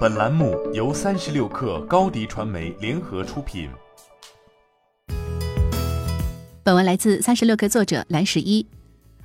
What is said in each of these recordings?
本栏目由三十六克高低传媒联合出品。本文来自三十六克作者蓝十一。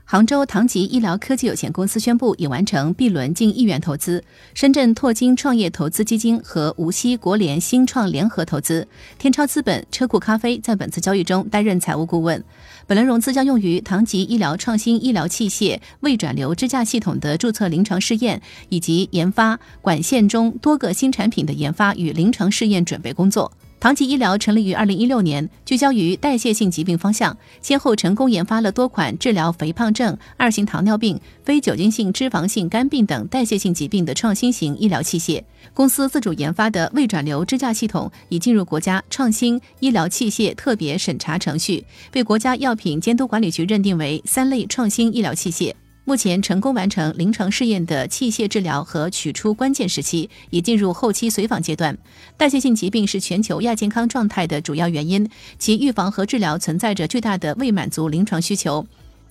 杭州唐吉医疗科技有限公司宣布已完成 B 轮近亿元投资，深圳拓金创业投资基金和无锡国联新创联合投资，天超资本、车库咖啡在本次交易中担任财务顾问。本轮融资将用于唐吉医疗创新医疗器械未转流支架系统的注册临床试验，以及研发管线中多个新产品的研发与临床试验准备工作。唐吉医疗成立于二零一六年，聚焦于代谢性疾病方向，先后成功研发了多款治疗肥胖症、二型糖尿病、非酒精性脂肪性肝病等代谢性疾病的创新型医疗器械。公司自主研发的胃转流支架系统已进入国家创新医疗器械特别审查程序，被国家药品监督管理局认定为三类创新医疗器械。目前成功完成临床试验的器械治疗和取出关键时期，已进入后期随访阶段。代谢性疾病是全球亚健康状态的主要原因，其预防和治疗存在着巨大的未满足临床需求。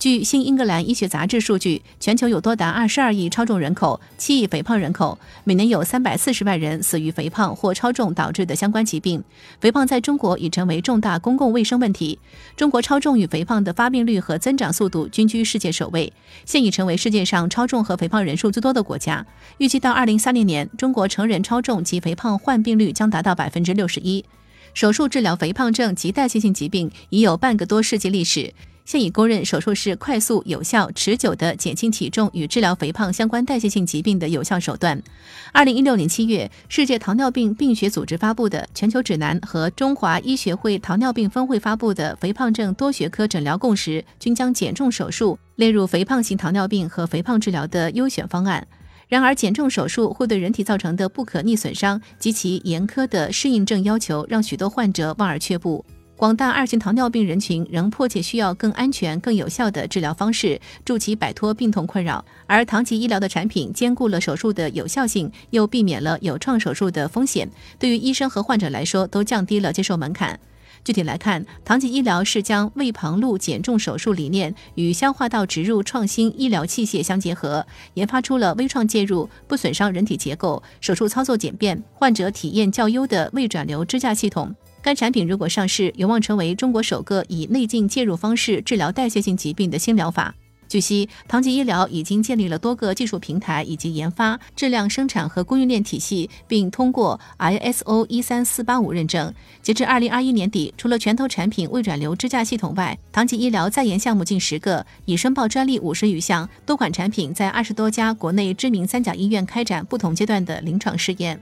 据《新英格兰医学杂志》数据，全球有多达二十二亿超重人口，七亿肥胖人口，每年有三百四十万人死于肥胖或超重导致的相关疾病。肥胖在中国已成为重大公共卫生问题。中国超重与肥胖的发病率和增长速度均居世界首位，现已成为世界上超重和肥胖人数最多的国家。预计到二零三零年，中国成人超重及肥胖患病率将达到百分之六十一。手术治疗肥胖症及代谢性疾病已有半个多世纪历史。现已公认，手术是快速、有效、持久的减轻体重与治疗肥胖相关代谢性疾病的有效手段。二零一六年七月，世界糖尿病病学组织发布的全球指南和中华医学会糖尿病分会发布的肥胖症多学科诊疗共识，均将减重手术列入肥胖型糖尿病和肥胖治疗的优选方案。然而，减重手术会对人体造成的不可逆损伤及其严苛的适应症要求，让许多患者望而却步。广大二型糖尿病人群仍迫切需要更安全、更有效的治疗方式，助其摆脱病痛困扰。而唐吉医疗的产品兼顾了手术的有效性，又避免了有创手术的风险，对于医生和患者来说都降低了接受门槛。具体来看，唐吉医疗是将胃旁路减重手术理念与消化道植入创新医疗器械相结合，研发出了微创介入、不损伤人体结构、手术操作简便、患者体验较优的胃转流支架系统。该产品如果上市，有望成为中国首个以内镜介入方式治疗代谢性疾病的新疗法。据悉，唐吉医疗已经建立了多个技术平台以及研发、质量生产和供应链体系，并通过 ISO 一三四八五认证。截至二零二一年底，除了拳头产品胃转流支架系统外，唐吉医疗在研项目近十个，已申报专利五十余项，多款产品在二十多家国内知名三甲医院开展不同阶段的临床试验。